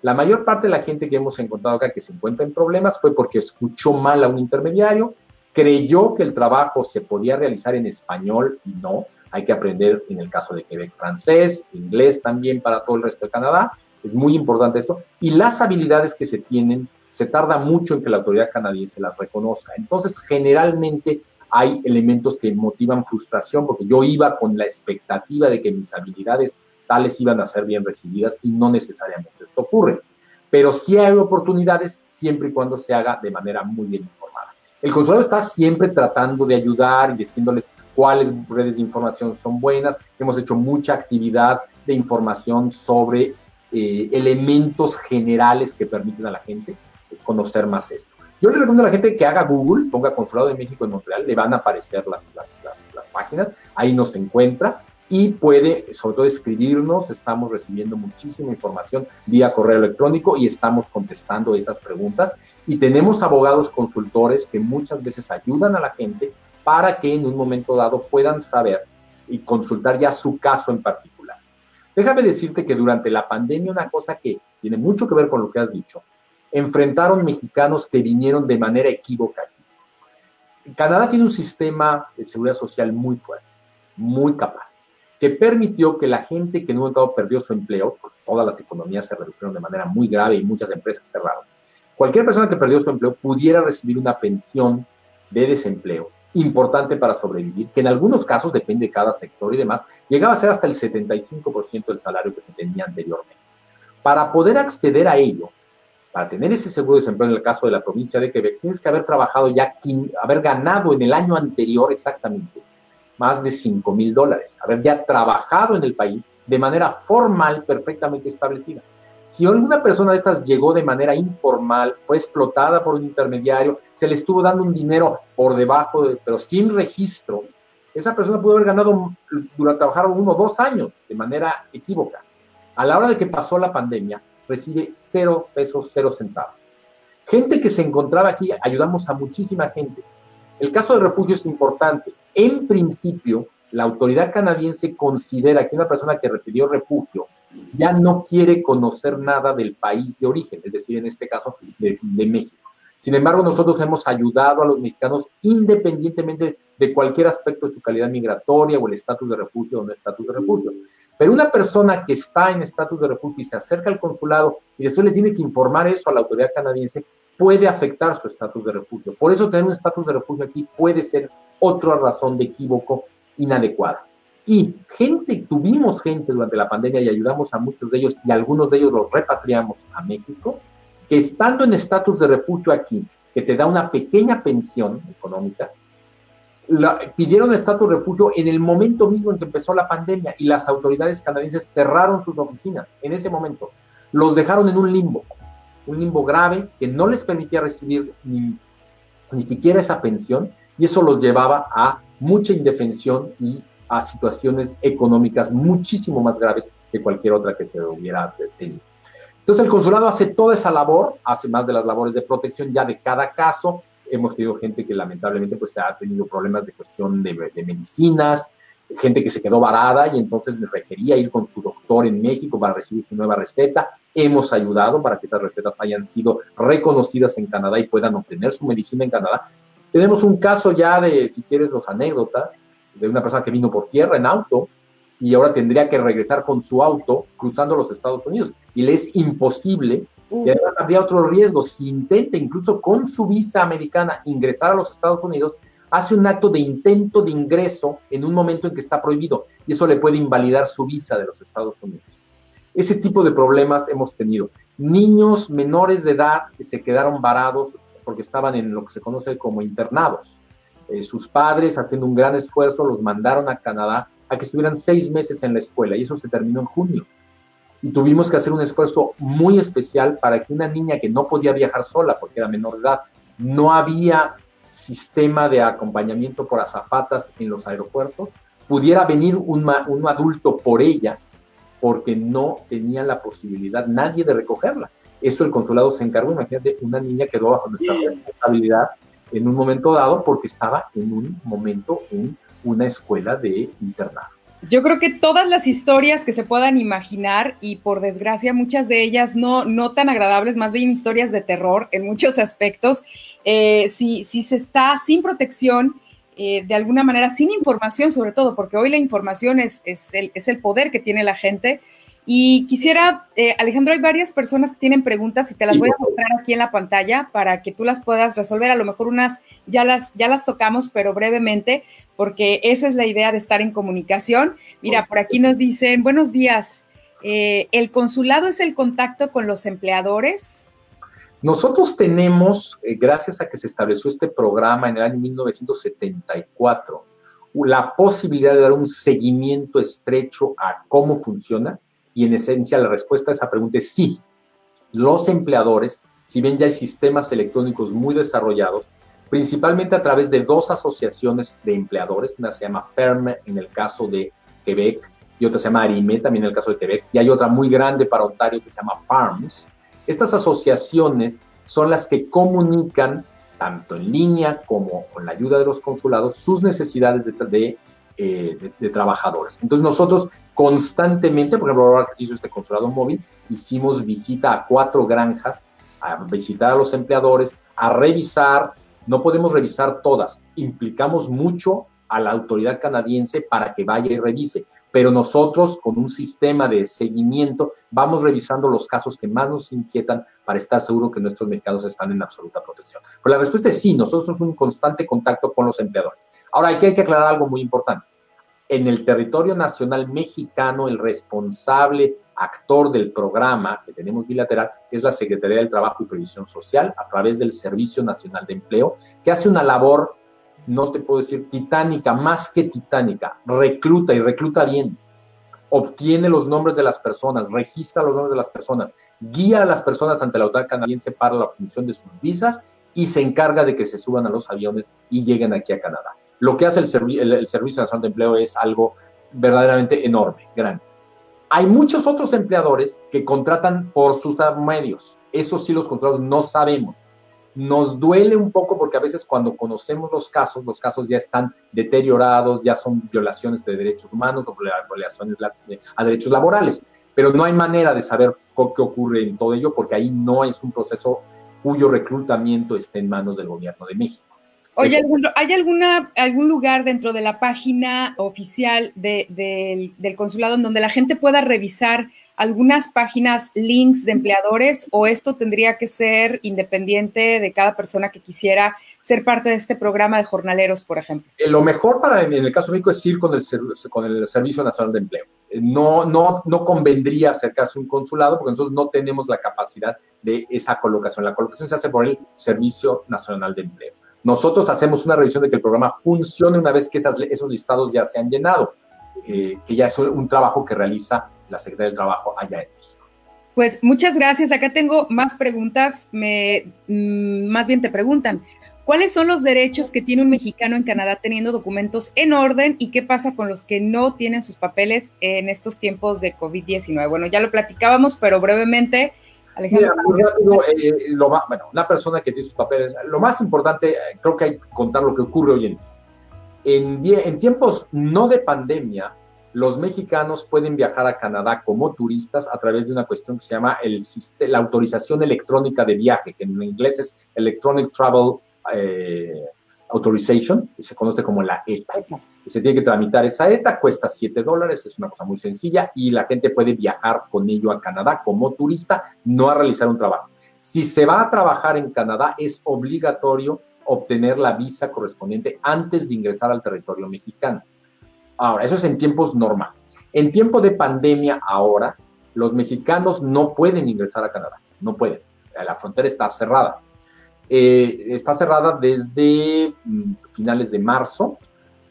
La mayor parte de la gente que hemos encontrado acá que se encuentra en problemas fue porque escuchó mal a un intermediario, creyó que el trabajo se podía realizar en español y no. Hay que aprender, en el caso de Quebec, francés, inglés también para todo el resto de Canadá. Es muy importante esto. Y las habilidades que se tienen, se tarda mucho en que la autoridad canadiense las reconozca. Entonces, generalmente hay elementos que motivan frustración, porque yo iba con la expectativa de que mis habilidades tales iban a ser bien recibidas y no necesariamente esto ocurre. Pero sí hay oportunidades siempre y cuando se haga de manera muy bien informada. El consulado está siempre tratando de ayudar y diciéndoles cuáles redes de información son buenas. Hemos hecho mucha actividad de información sobre eh, elementos generales que permiten a la gente conocer más esto. Yo le recomiendo a la gente que haga Google, ponga Consulado de México en Montreal, le van a aparecer las, las, las, páginas, ahí nos encuentra y puede sobre todo escribirnos, estamos recibiendo muchísima información vía correo electrónico y estamos contestando esas preguntas y tenemos abogados consultores que muchas veces ayudan a la gente para que en un momento dado puedan saber y consultar ya su caso en particular. Déjame decirte que durante la pandemia una cosa que tiene mucho que ver con lo que has dicho, enfrentaron mexicanos que vinieron de manera equívoca. Canadá tiene un sistema de seguridad social muy fuerte, muy capaz, que permitió que la gente que en un momento perdió su empleo, porque todas las economías se redujeron de manera muy grave y muchas empresas cerraron, cualquier persona que perdió su empleo pudiera recibir una pensión de desempleo importante para sobrevivir, que en algunos casos, depende de cada sector y demás, llegaba a ser hasta el 75% del salario que se tenía anteriormente. Para poder acceder a ello, para tener ese seguro de desempleo en el caso de la provincia de Quebec, tienes que haber trabajado ya, haber ganado en el año anterior exactamente más de 5 mil dólares, haber ya trabajado en el país de manera formal, perfectamente establecida. Si alguna persona de estas llegó de manera informal, fue explotada por un intermediario, se le estuvo dando un dinero por debajo, pero sin registro, esa persona pudo haber ganado durante trabajar uno o dos años de manera equívoca. A la hora de que pasó la pandemia, recibe cero pesos, cero centavos. Gente que se encontraba aquí, ayudamos a muchísima gente. El caso de refugio es importante. En principio, la autoridad canadiense considera que una persona que recibió refugio ya no quiere conocer nada del país de origen, es decir, en este caso de, México. Sin embargo, nosotros hemos ayudado a los mexicanos independientemente de cualquier aspecto de su calidad migratoria o el estatus de refugio o no estatus de refugio. Pero una persona que está en estatus de refugio y se acerca al consulado y después le tiene que informar eso a la autoridad canadiense, puede afectar su estatus de refugio. Por eso tener un estatus de refugio aquí puede ser otra razón de equívoco inadecuada. Y gente, tuvimos gente durante la pandemia y ayudamos a muchos de ellos y algunos de ellos los repatriamos a México, que estando en estatus de refugio aquí, que te da una pequeña pensión económica, pidieron estatus refugio en el momento mismo en que empezó la pandemia y las autoridades canadienses cerraron sus oficinas en ese momento. Los dejaron en un limbo, un limbo grave que no les permitía recibir ni, ni siquiera esa pensión y eso los llevaba a mucha indefensión y a situaciones económicas muchísimo más graves que cualquier otra que se hubiera tenido. Entonces el consulado hace toda esa labor, hace más de las labores de protección ya de cada caso. Hemos tenido gente que lamentablemente pues ha tenido problemas de cuestión de, de medicinas, gente que se quedó varada y entonces requería ir con su doctor en México para recibir su nueva receta. Hemos ayudado para que esas recetas hayan sido reconocidas en Canadá y puedan obtener su medicina en Canadá. Tenemos un caso ya de, si quieres, los anécdotas, de una persona que vino por tierra en auto y ahora tendría que regresar con su auto cruzando los Estados Unidos. Y le es imposible, y además habría otro riesgo, si intenta incluso con su visa americana ingresar a los Estados Unidos, hace un acto de intento de ingreso en un momento en que está prohibido y eso le puede invalidar su visa de los Estados Unidos. Ese tipo de problemas hemos tenido. Niños menores de edad que se quedaron varados porque estaban en lo que se conoce como internados. Eh, sus padres, haciendo un gran esfuerzo, los mandaron a Canadá a que estuvieran seis meses en la escuela y eso se terminó en junio. Y tuvimos que hacer un esfuerzo muy especial para que una niña que no podía viajar sola porque era menor de edad, no había sistema de acompañamiento por azafatas en los aeropuertos, pudiera venir un, un adulto por ella porque no tenía la posibilidad nadie de recogerla. Eso el consulado se encargó. Imagínate, una niña quedó bajo nuestra responsabilidad en un momento dado porque estaba en un momento en una escuela de internado. Yo creo que todas las historias que se puedan imaginar y por desgracia muchas de ellas no, no tan agradables, más bien historias de terror en muchos aspectos, eh, si, si, se está sin protección, eh, de alguna manera sin información sobre todo, porque hoy la información es, es, el, es el poder que tiene la gente, y quisiera, eh, Alejandro, hay varias personas que tienen preguntas y te las voy a mostrar aquí en la pantalla para que tú las puedas resolver. A lo mejor unas ya las, ya las tocamos, pero brevemente, porque esa es la idea de estar en comunicación. Mira, por aquí nos dicen, buenos días, eh, ¿el consulado es el contacto con los empleadores? Nosotros tenemos, eh, gracias a que se estableció este programa en el año 1974, la posibilidad de dar un seguimiento estrecho a cómo funciona y en esencia la respuesta a esa pregunta es sí. Los empleadores, si bien ya hay sistemas electrónicos muy desarrollados, principalmente a través de dos asociaciones de empleadores, una se llama FERME en el caso de Quebec y otra se llama ARIME también en el caso de Quebec, y hay otra muy grande para Ontario que se llama FARMS. Estas asociaciones son las que comunican, tanto en línea como con la ayuda de los consulados, sus necesidades de, de eh, de, trabajadores. Entonces nosotros constantemente, por ejemplo, ahora que se hizo este consulado móvil, hicimos visita a cuatro granjas, a visitar a los empleadores, a revisar, no podemos revisar todas, implicamos mucho a la autoridad canadiense para que vaya y revise. Pero nosotros, con un sistema de seguimiento, vamos revisando los casos que más nos inquietan para estar seguro que nuestros mercados están en absoluta protección. Pero la respuesta es sí, nosotros somos un constante contacto con los empleadores. Ahora, hay que, hay que aclarar algo muy importante. En el territorio nacional mexicano, el responsable actor del programa que tenemos bilateral es la Secretaría del Trabajo y Previsión Social a través del Servicio Nacional de Empleo, que hace una labor no te puedo decir titánica, más que titánica, recluta y recluta bien, obtiene los nombres de las personas, registra los nombres de las personas, guía a las personas ante la autoridad canadiense para la obtención de sus visas y se encarga de que se suban a los aviones y lleguen aquí a Canadá. Lo que hace el, el Servicio Nacional de Empleo es algo verdaderamente enorme, grande. Hay muchos otros empleadores que contratan por sus medios. Esos sí los contratos no sabemos Nos duele un poco porque a veces cuando conocemos los casos, los casos ya están deteriorados, ya son violaciones de derechos humanos o violaciones a derechos laborales, pero no hay manera de saber qué ocurre en todo ello porque ahí no es un proceso cuyo reclutamiento esté en manos del gobierno de México. Oye, ¿hay alguna, algún lugar dentro de la página oficial del consulado en donde la gente pueda revisar algunas páginas, links de empleadores o esto tendría que ser independiente de cada persona que quisiera ser parte de este programa de jornaleros, por ejemplo? Eh, lo mejor para en el caso de México es ir con el, con el Servicio Nacional de Empleo. No, no, no convendría acercarse a un consulado porque nosotros no tenemos la capacidad de esa colocación. La colocación se hace por el Servicio Nacional de Empleo. Nosotros hacemos una revisión de que el programa funcione una vez que esos listados ya se han llenado, eh, que ya es un trabajo que realiza la Secretaría del Trabajo allá en México. Pues muchas gracias. Acá tengo más preguntas. Me, mm, más bien te preguntan, ¿cuáles son los derechos que tiene un mexicano en Canadá teniendo documentos en orden y qué pasa con los que no tienen sus papeles en estos tiempos de COVID-19? Bueno, ya lo platicábamos, pero brevemente. Alejandro. muy rápido, eh, lo bueno, una persona que tiene sus papeles, lo más importante, eh, creo que hay que contar lo que ocurre hoy en día. En, en tiempos no de pandemia, los mexicanos pueden viajar a Canadá como turistas a través de una cuestión que se llama el, la autorización electrónica de viaje, que en inglés es Electronic Travel eh, Authorization, que se conoce como la ETA. Se tiene que tramitar esa ETA, cuesta 7 dólares, es una cosa muy sencilla y la gente puede viajar con ello a Canadá como turista, no a realizar un trabajo. Si se va a trabajar en Canadá, es obligatorio obtener la visa correspondiente antes de ingresar al territorio mexicano. Ahora, eso es en tiempos normales. En tiempo de pandemia ahora, los mexicanos no pueden ingresar a Canadá, no pueden. La frontera está cerrada. Eh, está cerrada desde mm, finales de marzo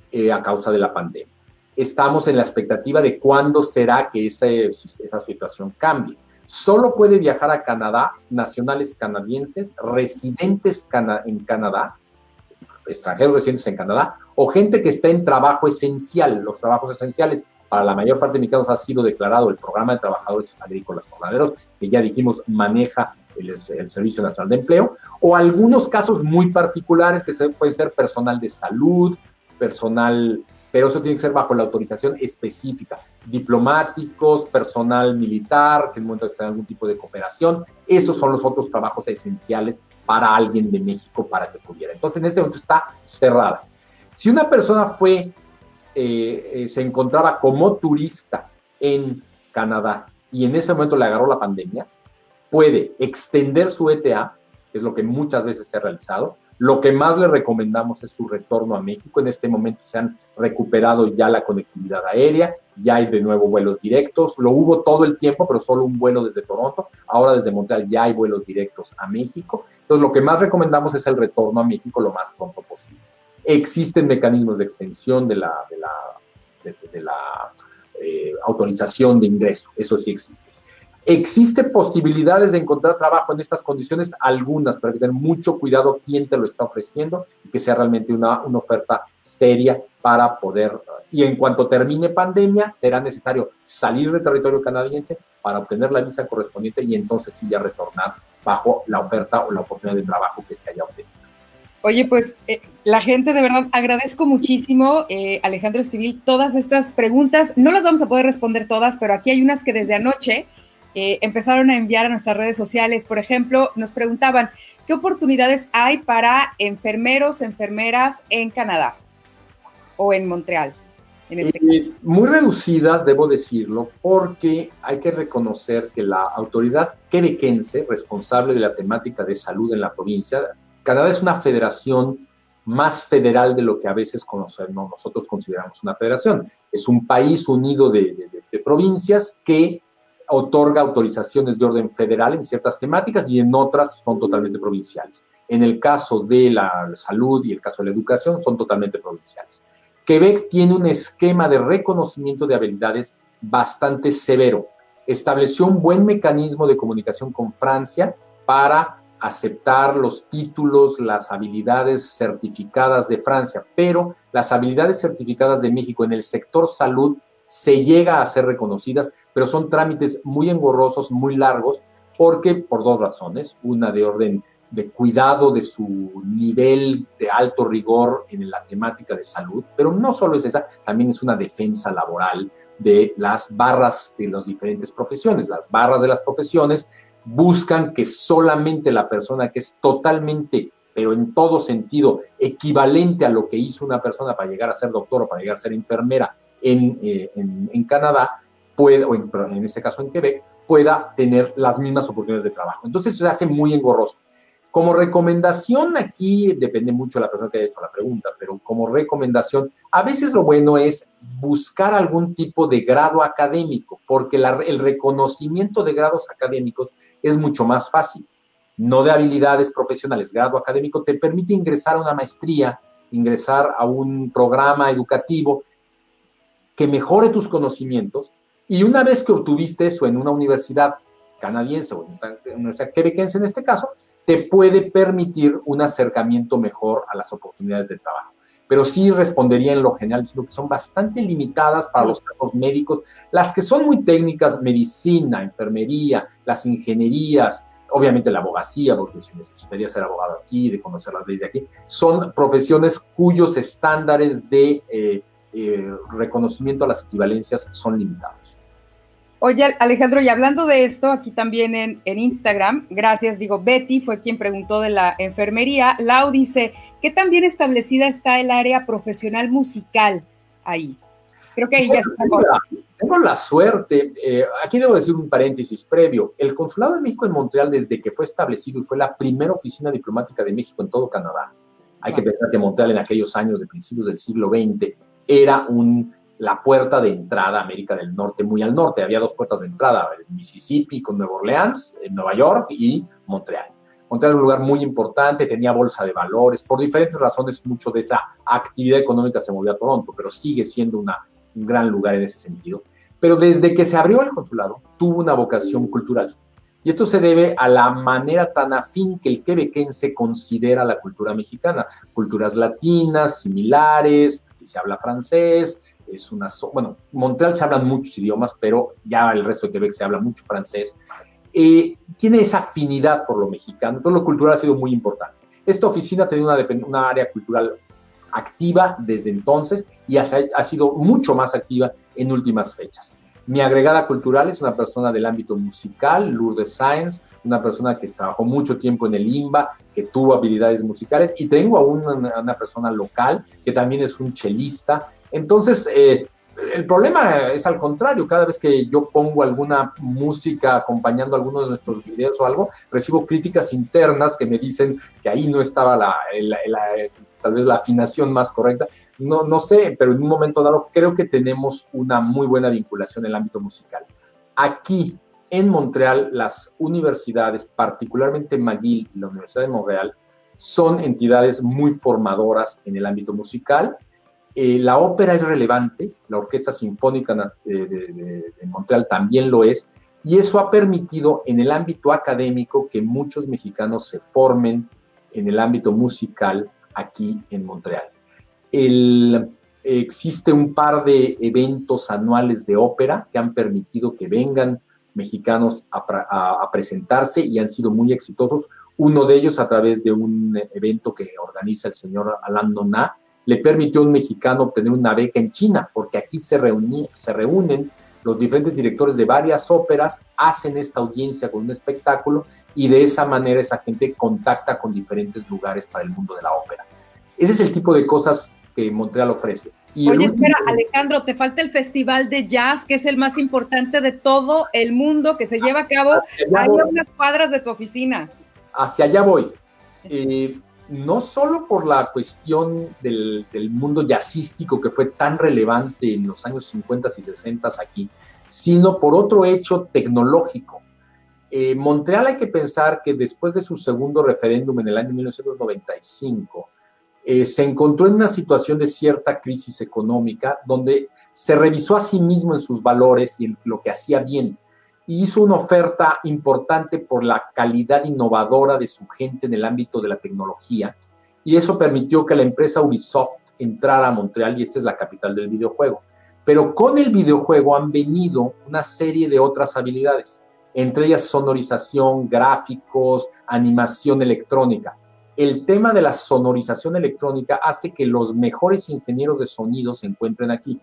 eh, a causa de la pandemia. Estamos en la expectativa de cuándo será que esa situación cambie. Solo puede viajar a Canadá nacionales canadienses, residentes en Canadá, extranjeros residentes en Canadá o gente que está en trabajo esencial. Los trabajos esenciales para la mayor parte de mexicanos ha sido declarado el programa de trabajadores agrícolas jornaleros, que ya dijimos maneja el, Servicio Nacional de Empleo, o algunos casos muy particulares que pueden ser personal de salud, personal pero eso tiene que ser bajo la autorización específica. Diplomáticos, personal militar, que en el momento está en algún tipo de cooperación, esos son los otros trabajos esenciales para alguien de México para que pudiera. Entonces, en este momento está cerrada. Si una persona fue, eh, eh, se encontraba como turista en Canadá y en ese momento le agarró la pandemia, puede extender su ETA, que es lo que muchas veces se ha realizado, lo que más le recomendamos es su retorno a México. En este momento se han recuperado ya la conectividad aérea, ya hay de nuevo vuelos directos. Lo hubo todo el tiempo, pero solo un vuelo desde Toronto. Ahora desde Montreal ya hay vuelos directos a México. Entonces lo que más recomendamos es el retorno a México lo más pronto posible. Existen mecanismos de extensión de la, eh, autorización de ingreso, eso sí existe. ¿Existen posibilidades de encontrar trabajo en estas condiciones? Algunas, pero hay que tener mucho cuidado quién te lo está ofreciendo y que sea realmente una, una oferta seria para poder, y en cuanto termine pandemia, será necesario salir del territorio canadiense para obtener la visa correspondiente y entonces sí ya retornar bajo la oferta o la oportunidad de trabajo que se haya obtenido. Oye, pues eh, la gente de verdad agradezco muchísimo, eh, Alejandro Estivil, todas estas preguntas. No las vamos a poder responder todas, pero aquí hay unas que desde anoche eh, empezaron a enviar a nuestras redes sociales. Por ejemplo, nos preguntaban, ¿qué oportunidades hay para enfermeros, enfermeras en Canadá o en Montreal? Este eh, muy reducidas, debo decirlo, porque hay que reconocer que la autoridad quebequense, responsable de la temática de salud en la provincia, Canadá es una federación más federal de lo que a veces conocemos, nosotros consideramos una federación. Es un país unido de provincias que otorga autorizaciones de orden federal en ciertas temáticas y en otras son totalmente provinciales. En el caso de la salud y el caso de la educación son totalmente provinciales. Quebec tiene un esquema de reconocimiento de habilidades bastante severo. Estableció un buen mecanismo de comunicación con Francia para aceptar los títulos, las habilidades certificadas de Francia, pero las habilidades certificadas de México en el sector salud se llega a ser reconocidas, pero son trámites muy engorrosos, muy largos, porque por dos razones, una de orden de cuidado de su nivel de alto rigor en la temática de salud, pero no solo es esa, también es una defensa laboral de las barras de las diferentes profesiones. Las barras de las profesiones buscan que solamente la persona que es totalmente, pero en todo sentido, equivalente a lo que hizo una persona para llegar a ser doctor o para llegar a ser enfermera en, eh, Canadá, puede, o en, en este caso en Quebec, pueda tener las mismas oportunidades de trabajo. Entonces se hace muy engorroso. Como recomendación aquí, depende mucho de la persona que haya hecho la pregunta, pero como recomendación, a veces lo bueno es buscar algún tipo de grado académico, porque el reconocimiento de grados académicos es mucho más fácil, no de habilidades profesionales. Grado académico te permite ingresar a una maestría, ingresar a un programa educativo que mejore tus conocimientos y una vez que obtuviste eso en una universidad canadiense o una universidad quebequense en este caso, te puede permitir un acercamiento mejor a las oportunidades de trabajo. Pero sí respondería en lo general diciendo que son bastante limitadas para los casos médicos. Las que son muy técnicas, medicina, enfermería, las ingenierías, obviamente la abogacía, porque se necesitaría ser abogado aquí, de conocer las leyes de aquí, son profesiones cuyos estándares de eh, eh, reconocimiento a las equivalencias son limitados. Oye, Alejandro, y hablando de esto, aquí también en, Instagram, gracias, digo, Betty fue quien preguntó de la enfermería. Lau dice, ¿qué tan bien establecida está el área profesional musical ahí? Creo que ahí ya es una cosa. Tengo la suerte, eh, aquí debo decir un paréntesis previo, el Consulado de México en Montreal desde que fue establecido y fue la primera oficina diplomática de México en todo Canadá, hay que pensar que Montreal en aquellos años de principios del siglo XX era un la puerta de entrada a América del Norte, muy al norte. Había dos puertas de entrada, Mississippi con Nueva Orleans, en Nueva York y Montreal. Montreal era un lugar muy importante, tenía bolsa de valores, por diferentes razones mucho de esa actividad económica se movió a Toronto, pero sigue siendo una, un gran lugar en ese sentido. Pero desde que se abrió el consulado, tuvo una vocación cultural. Y esto se debe a la manera tan afín que el quebequense considera la cultura mexicana. Culturas latinas, similares, se habla francés, es una, bueno, Montreal se hablan muchos idiomas, pero ya el resto de Quebec se habla mucho francés. Eh, tiene esa afinidad por lo mexicano, entonces lo cultural ha sido muy importante. Esta oficina tiene una, una área cultural activa desde entonces y ha, ha sido mucho más activa en últimas fechas. Mi agregada cultural es una persona del ámbito musical, Lourdes Science, una persona que trabajó mucho tiempo en el IMBA, que tuvo habilidades musicales, y tengo a una, persona local que también es un chelista. Entonces, eh, el problema es al contrario, cada vez que yo pongo alguna música acompañando alguno de nuestros videos o algo, recibo críticas internas que me dicen que ahí no estaba la, tal vez la afinación más correcta. No, no sé, pero en un momento dado creo que tenemos una muy buena vinculación en el ámbito musical. Aquí en Montreal, las universidades, particularmente McGill y la Universidad de Montreal, son entidades muy formadoras en el ámbito musical. Eh, la ópera es relevante, la Orquesta Sinfónica de, de Montreal también lo es, y eso ha permitido en el ámbito académico que muchos mexicanos se formen en el ámbito musical aquí en Montreal. existe un par de eventos anuales de ópera que han permitido que vengan mexicanos a, presentarse y han sido muy exitosos. Uno de ellos a través de un evento que organiza el señor Alain Doná, le permitió a un mexicano obtener una beca en China, porque aquí se, se reúnen los diferentes directores de varias óperas, hacen esta audiencia con un espectáculo y de esa manera esa gente contacta con diferentes lugares para el mundo de la ópera. Ese es el tipo de cosas que Montreal ofrece. Oye, espera, Alejandro, te falta el Festival de Jazz, que es el más importante de todo el mundo, que se lleva a cabo ahí a unas cuadras de tu oficina. Hacia allá voy. Eh, no solo por la cuestión del, mundo jazzístico que fue tan relevante en los años 50 y 60 aquí, sino por otro hecho tecnológico. Eh, Montreal hay que pensar que después de su segundo referéndum en el año 1995, eh, se encontró en una situación de cierta crisis económica donde se revisó a sí mismo en sus valores y en lo que hacía bien y hizo una oferta importante por la calidad innovadora de su gente en el ámbito de la tecnología y eso permitió que la empresa Ubisoft entrara a Montreal y esta es la capital del videojuego. Pero con el videojuego han venido una serie de otras habilidades entre ellas sonorización, gráficos, animación electrónica. El tema de la sonorización electrónica hace que los mejores ingenieros de sonido se encuentren aquí.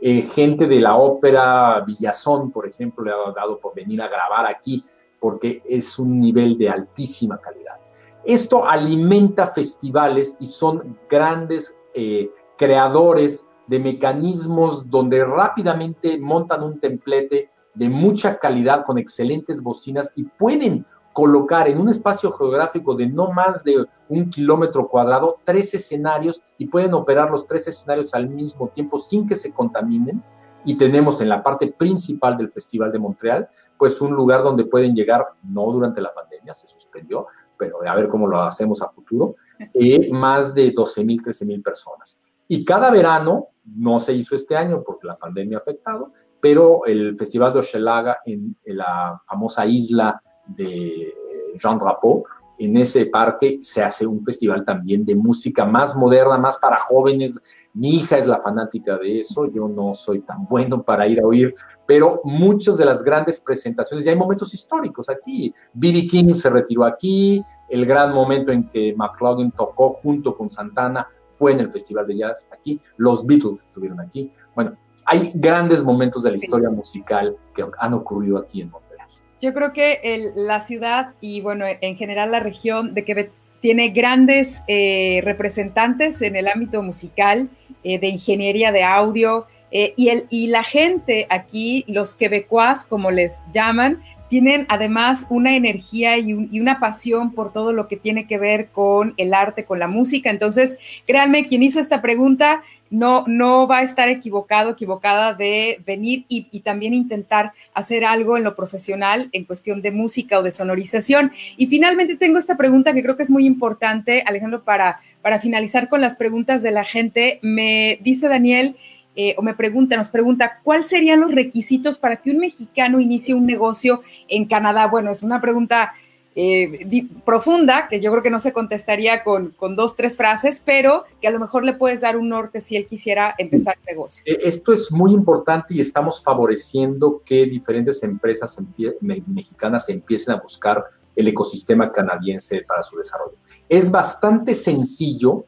Eh, gente de la ópera Villazón, por ejemplo, le ha dado por venir a grabar aquí porque es un nivel de altísima calidad. Esto alimenta festivales y son grandes eh, creadores de mecanismos donde rápidamente montan un templete de mucha calidad con excelentes bocinas y pueden colocar en un espacio geográfico de no más de un kilómetro cuadrado tres escenarios y pueden operar los tres escenarios al mismo tiempo sin que se contaminen. Y tenemos en la parte principal del Festival de Montreal, pues un lugar donde pueden llegar, no durante la pandemia, se suspendió, pero a ver cómo lo hacemos a futuro, eh, más de 12 mil, 13 mil personas. Y cada verano, no se hizo este año porque la pandemia ha afectado, pero el Festival de Hochelaga en, la famosa isla de Jean Drapeau, en ese parque se hace un festival también de música más moderna, más para jóvenes. Mi hija es la fanática de eso, yo no soy tan bueno para ir a oír, pero muchas de las grandes presentaciones, y hay momentos históricos aquí. B.B. King se retiró aquí, el gran momento en que McLaughlin tocó junto con Santana fue en el Festival de Jazz aquí, los Beatles estuvieron aquí. Bueno, hay grandes momentos de la historia musical que han ocurrido aquí en Montreal. Yo creo que la ciudad y bueno, en general la región de Quebec tiene grandes eh, representantes en el ámbito musical, eh, de ingeniería de audio, eh, y, el, y la gente aquí, los quebecuas, como les llaman, tienen además una energía y, y, una pasión por todo lo que tiene que ver con el arte, con la música. Entonces, créanme, quien hizo esta pregunta no, no va a estar equivocado, equivocada de venir y, también intentar hacer algo en lo profesional en cuestión de música o de sonorización. Y finalmente tengo esta pregunta que creo que es muy importante, Alejandro, para, para finalizar con las preguntas de la gente. Me dice Daniel, eh, o me pregunta, nos pregunta, ¿cuáles serían los requisitos para que un mexicano inicie un negocio en Canadá? Bueno, es una pregunta eh, profunda, que yo creo que no se contestaría con, dos, tres frases, pero que a lo mejor le puedes dar un norte si él quisiera empezar el negocio. Eh, esto es muy importante y estamos favoreciendo que diferentes empresas mexicanas empiecen a buscar el ecosistema canadiense para su desarrollo. Es bastante sencillo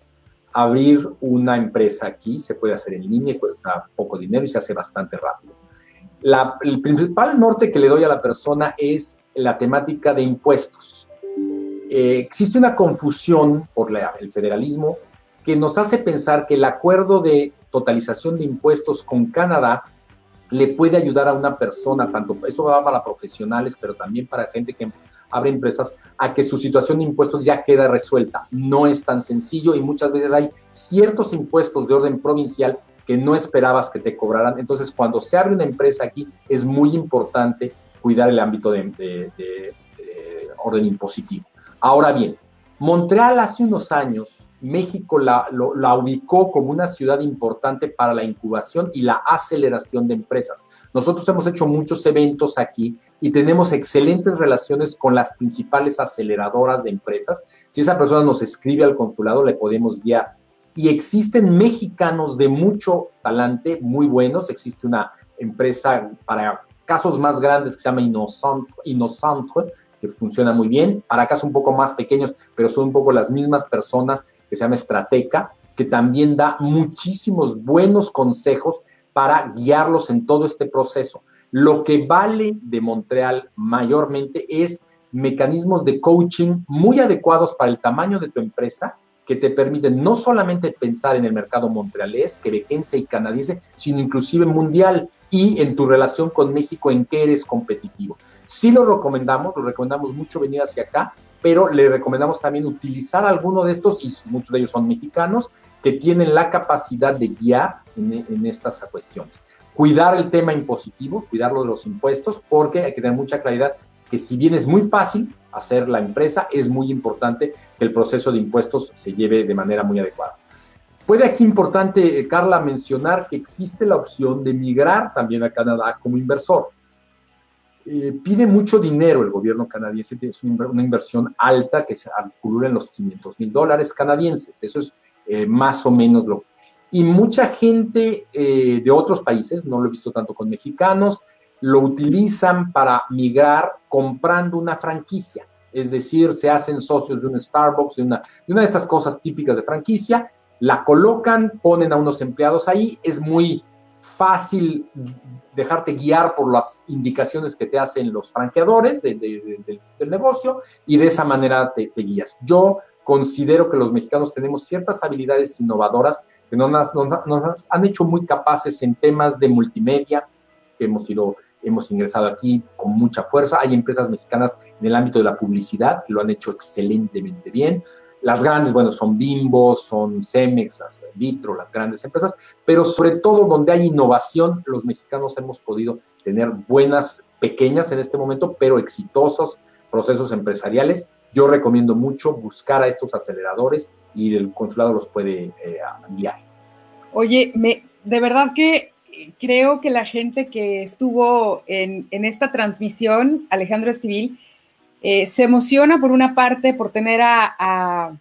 abrir una empresa aquí, se puede hacer en línea, cuesta poco dinero y se hace bastante rápido. el principal norte que le doy a la persona es la temática de impuestos. Eh, existe una confusión por el federalismo que nos hace pensar que el acuerdo de totalización de impuestos con Canadá le puede ayudar a una persona, tanto eso va para profesionales, pero también para gente que abre empresas, a que su situación de impuestos ya queda resuelta. No es tan sencillo y muchas veces hay ciertos impuestos de orden provincial que no esperabas que te cobraran. Entonces, cuando se abre una empresa aquí, es muy importante cuidar el ámbito de, orden impositivo. Ahora bien, Montreal hace unos años, México la, la, ubicó como una ciudad importante para la incubación y la aceleración de empresas. Nosotros hemos hecho muchos eventos aquí y tenemos excelentes relaciones con las principales aceleradoras de empresas. Si esa persona nos escribe al consulado, le podemos guiar. Y existen mexicanos de mucho talante, muy buenos. Existe una empresa para casos más grandes que se llama Innocentre, que funciona muy bien, para casos un poco más pequeños, pero son un poco las mismas personas, que se llama Estrateca, que también da muchísimos buenos consejos para guiarlos en todo este proceso. Lo que vale de Montreal mayormente es mecanismos de coaching muy adecuados para el tamaño de tu empresa, que te permiten no solamente pensar en el mercado montrealés, quebequense y canadiense, sino inclusive mundial y en tu relación con México en qué eres competitivo. Sí lo recomendamos, lo recomendamos mucho venir hacia acá, pero le recomendamos también utilizar alguno de estos, y muchos de ellos son mexicanos, que tienen la capacidad de guiar en, en estas cuestiones. Cuidar el tema impositivo, cuidarlo de los impuestos, porque hay que tener mucha claridad que si bien es muy fácil hacer la empresa, es muy importante que el proceso de impuestos se lleve de manera muy adecuada. Puede aquí importante, eh, Carla, mencionar que existe la opción de migrar también a Canadá como inversor. Eh, pide mucho dinero el gobierno canadiense, es una inversión alta que se calcula en los 500 mil dólares canadienses. Eso es eh, más o menos lo. Y mucha gente de otros países, no lo he visto tanto con mexicanos, lo utilizan para migrar comprando una franquicia. Es decir, se hacen socios de un Starbucks, de una, de estas cosas típicas de franquicia, la colocan, ponen a unos empleados ahí, es muy fácil dejarte guiar por las indicaciones que te hacen los franqueadores del negocio y de esa manera te, guías. Yo considero que los mexicanos tenemos ciertas habilidades innovadoras que nos, nos, han hecho muy capaces en temas de multimedia, que hemos sido, hemos ingresado aquí con mucha fuerza. Hay empresas mexicanas en el ámbito de la publicidad que lo han hecho excelentemente bien. Las grandes, bueno, son Bimbo, son Cemex, las Vitro, las grandes empresas, pero sobre todo donde hay innovación, los mexicanos hemos podido tener buenas, pequeñas en este momento, pero exitosos procesos empresariales. Yo recomiendo mucho buscar a estos aceleradores y el consulado los puede eh, guiar. Oye, me, de verdad que creo que la gente que estuvo en, esta transmisión, Alejandro Estivil, eh, se emociona por una parte por tener a,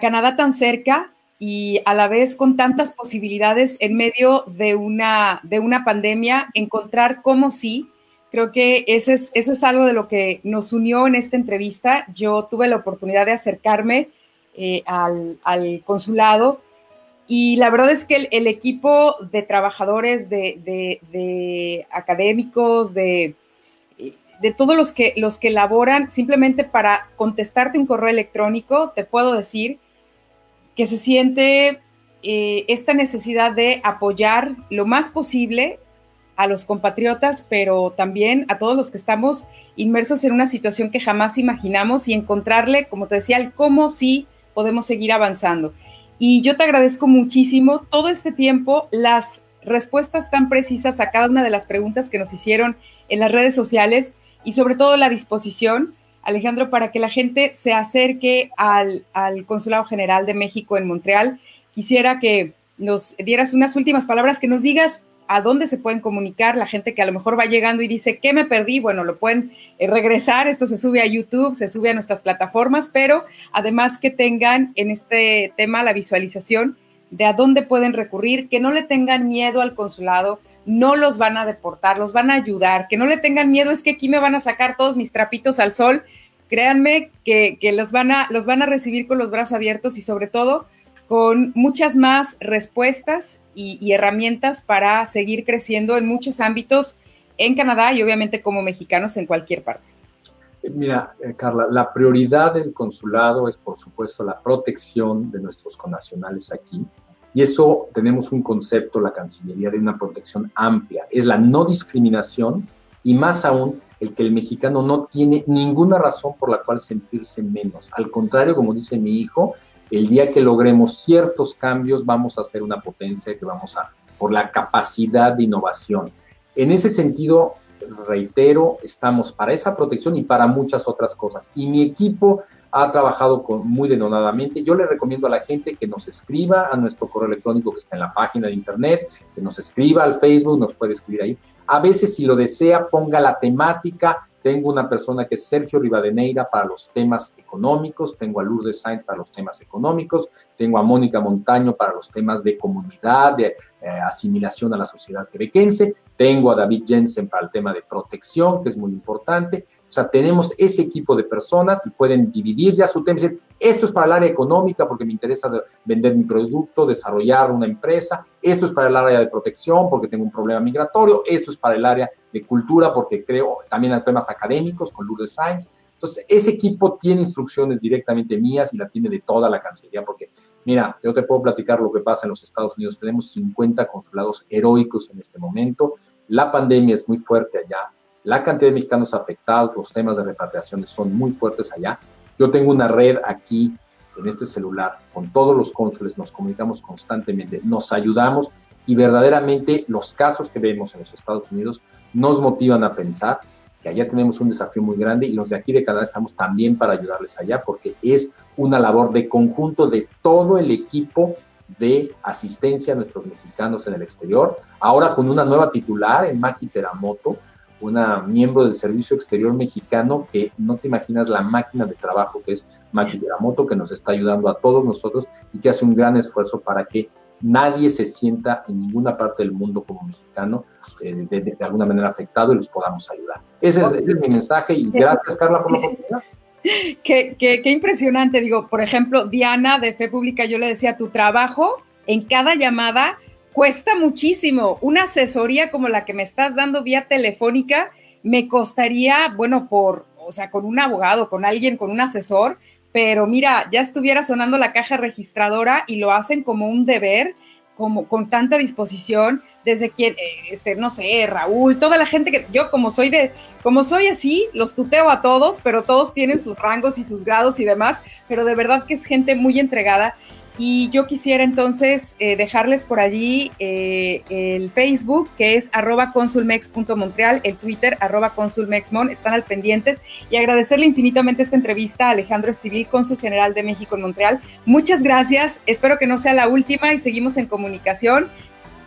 Canadá tan cerca y a la vez con tantas posibilidades en medio de una, de una pandemia, encontrar cómo sí. Creo que eso es algo de lo que nos unió en esta entrevista. Yo tuve la oportunidad de acercarme eh, al, consulado y la verdad es que el, equipo de trabajadores, de académicos, de, todos los que, los que elaboran, simplemente para contestarte un correo electrónico, te puedo decir que se siente eh, esta necesidad de apoyar lo más posible a los compatriotas, pero también a todos los que estamos inmersos en una situación que jamás imaginamos y encontrarle, como te decía, el cómo sí podemos seguir avanzando. Y yo te agradezco muchísimo todo este tiempo, las respuestas tan precisas a cada una de las preguntas que nos hicieron en las redes sociales y sobre todo la disposición, Alejandro, para que la gente se acerque al, Consulado General de México en Montreal. Quisiera que nos dieras unas últimas palabras, que nos digas a dónde se pueden comunicar la gente que a lo mejor va llegando y dice, ¿qué me perdí? Bueno, lo pueden eh, regresar, esto se sube a YouTube, se sube a nuestras plataformas, pero además que tengan en este tema la visualización de a dónde pueden recurrir, que no le tengan miedo al consulado, no los van a deportar, los van a ayudar, que no le tengan miedo, es que aquí me van a sacar todos mis trapitos al sol. Créanme que, los, van a, los van a recibir con los brazos abiertos y sobre todo con muchas más respuestas y, herramientas para seguir creciendo en muchos ámbitos en Canadá y obviamente como mexicanos en cualquier parte. Mira, eh, Carla, la prioridad del consulado es, por supuesto, la protección de nuestros connacionales aquí, y eso tenemos un concepto, la Cancillería, de una protección amplia. Es la no discriminación y más aún el que el mexicano no tiene ninguna razón por la cual sentirse menos. Al contrario, como dice mi hijo, el día que logremos ciertos cambios vamos a ser una potencia que vamos a, por la capacidad de innovación. En ese sentido, reitero, estamos para esa protección y para muchas otras cosas. Y mi equipo ha trabajado muy denodadamente. Yo le recomiendo a la gente que nos escriba a nuestro correo electrónico que está en la página de internet, que nos escriba al Facebook, nos puede escribir ahí. A veces, si lo desea, ponga la temática tengo una persona que es Sergio Rivadeneira para los temas económicos, tengo a Lourdes Sainz para los temas económicos, tengo a Mónica Montaño para los temas de comunidad, de eh, asimilación a la sociedad quebequense, tengo a David Jensen para el tema de protección, que es muy importante. O sea, tenemos ese equipo de personas y pueden dividir ya su tema y decir, esto es para el área económica porque me interesa vender mi producto, desarrollar una empresa, esto es para el área de protección porque tengo un problema migratorio, esto es para el área de cultura porque creo también hay temas académicos con Lourdes Sainz. Entonces, ese equipo tiene instrucciones directamente mías y la tiene de toda la Cancillería, porque, mira, yo te puedo platicar lo que pasa en los Estados Unidos. Tenemos 50 consulados heroicos en este momento. La pandemia es muy fuerte allá. La cantidad de mexicanos afectados, los temas de repatriaciones son muy fuertes allá. Yo tengo una red aquí en este celular con todos los cónsules, nos comunicamos constantemente, nos ayudamos y verdaderamente los casos que vemos en los Estados Unidos nos motivan a pensar que allá tenemos un desafío muy grande y los de aquí de Canadá estamos también para ayudarles allá porque es una labor de conjunto de todo el equipo de asistencia a nuestros mexicanos en el exterior, ahora con una nueva titular en Maki Teramoto, una miembro del Servicio Exterior Mexicano que no te imaginas la máquina de trabajo que es Maki Yaramoto, que nos está ayudando a todos nosotros y que hace un gran esfuerzo para que nadie se sienta en ninguna parte del mundo como mexicano eh, de, alguna manera afectado y los podamos ayudar. Ese es, mi mensaje y gracias Carla por la oportunidad. Qué, qué, qué, impresionante, digo, por ejemplo, Diana de Fe Pública, yo le decía, tu trabajo en cada llamada cuesta muchísimo. Una asesoría como la que me estás dando vía telefónica me costaría, bueno, por, o sea, con un abogado, con alguien, con un asesor, pero mira, ya estuviera sonando la caja registradora y lo hacen como un deber, como con tanta disposición, desde quien, eh, este, no sé, Raúl, toda la gente que yo como soy de, como soy así, los tuteo a todos, pero todos tienen sus rangos y sus grados y demás, pero de verdad que es gente muy entregada y yo quisiera entonces eh, dejarles por allí eh, el Facebook, que es arroba consulmex.montreal, el Twitter, arroba consulmexmon, están al pendiente, y agradecerle infinitamente esta entrevista a Alejandro Estivil, cónsul general de México en Montreal. Muchas gracias, espero que no sea la última y seguimos en comunicación.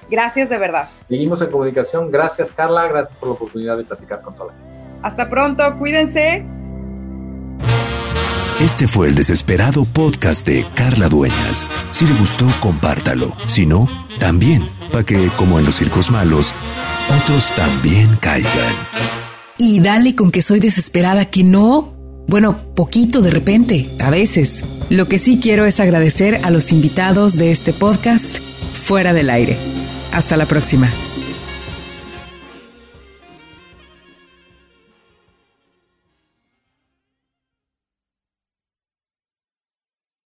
Gracias de verdad. Seguimos en comunicación. Gracias, Carla. Gracias por la oportunidad de platicar con toda Hasta pronto. Cuídense. Este fue el desesperado podcast de Carla Dueñas. Si le gustó, compártalo. Si no, también, para que, como en los circos malos, otros también caigan. Y dale con que soy desesperada, que no. Bueno, poquito de repente, a veces. Lo que sí quiero es agradecer a los invitados de este podcast fuera del aire. Hasta la próxima.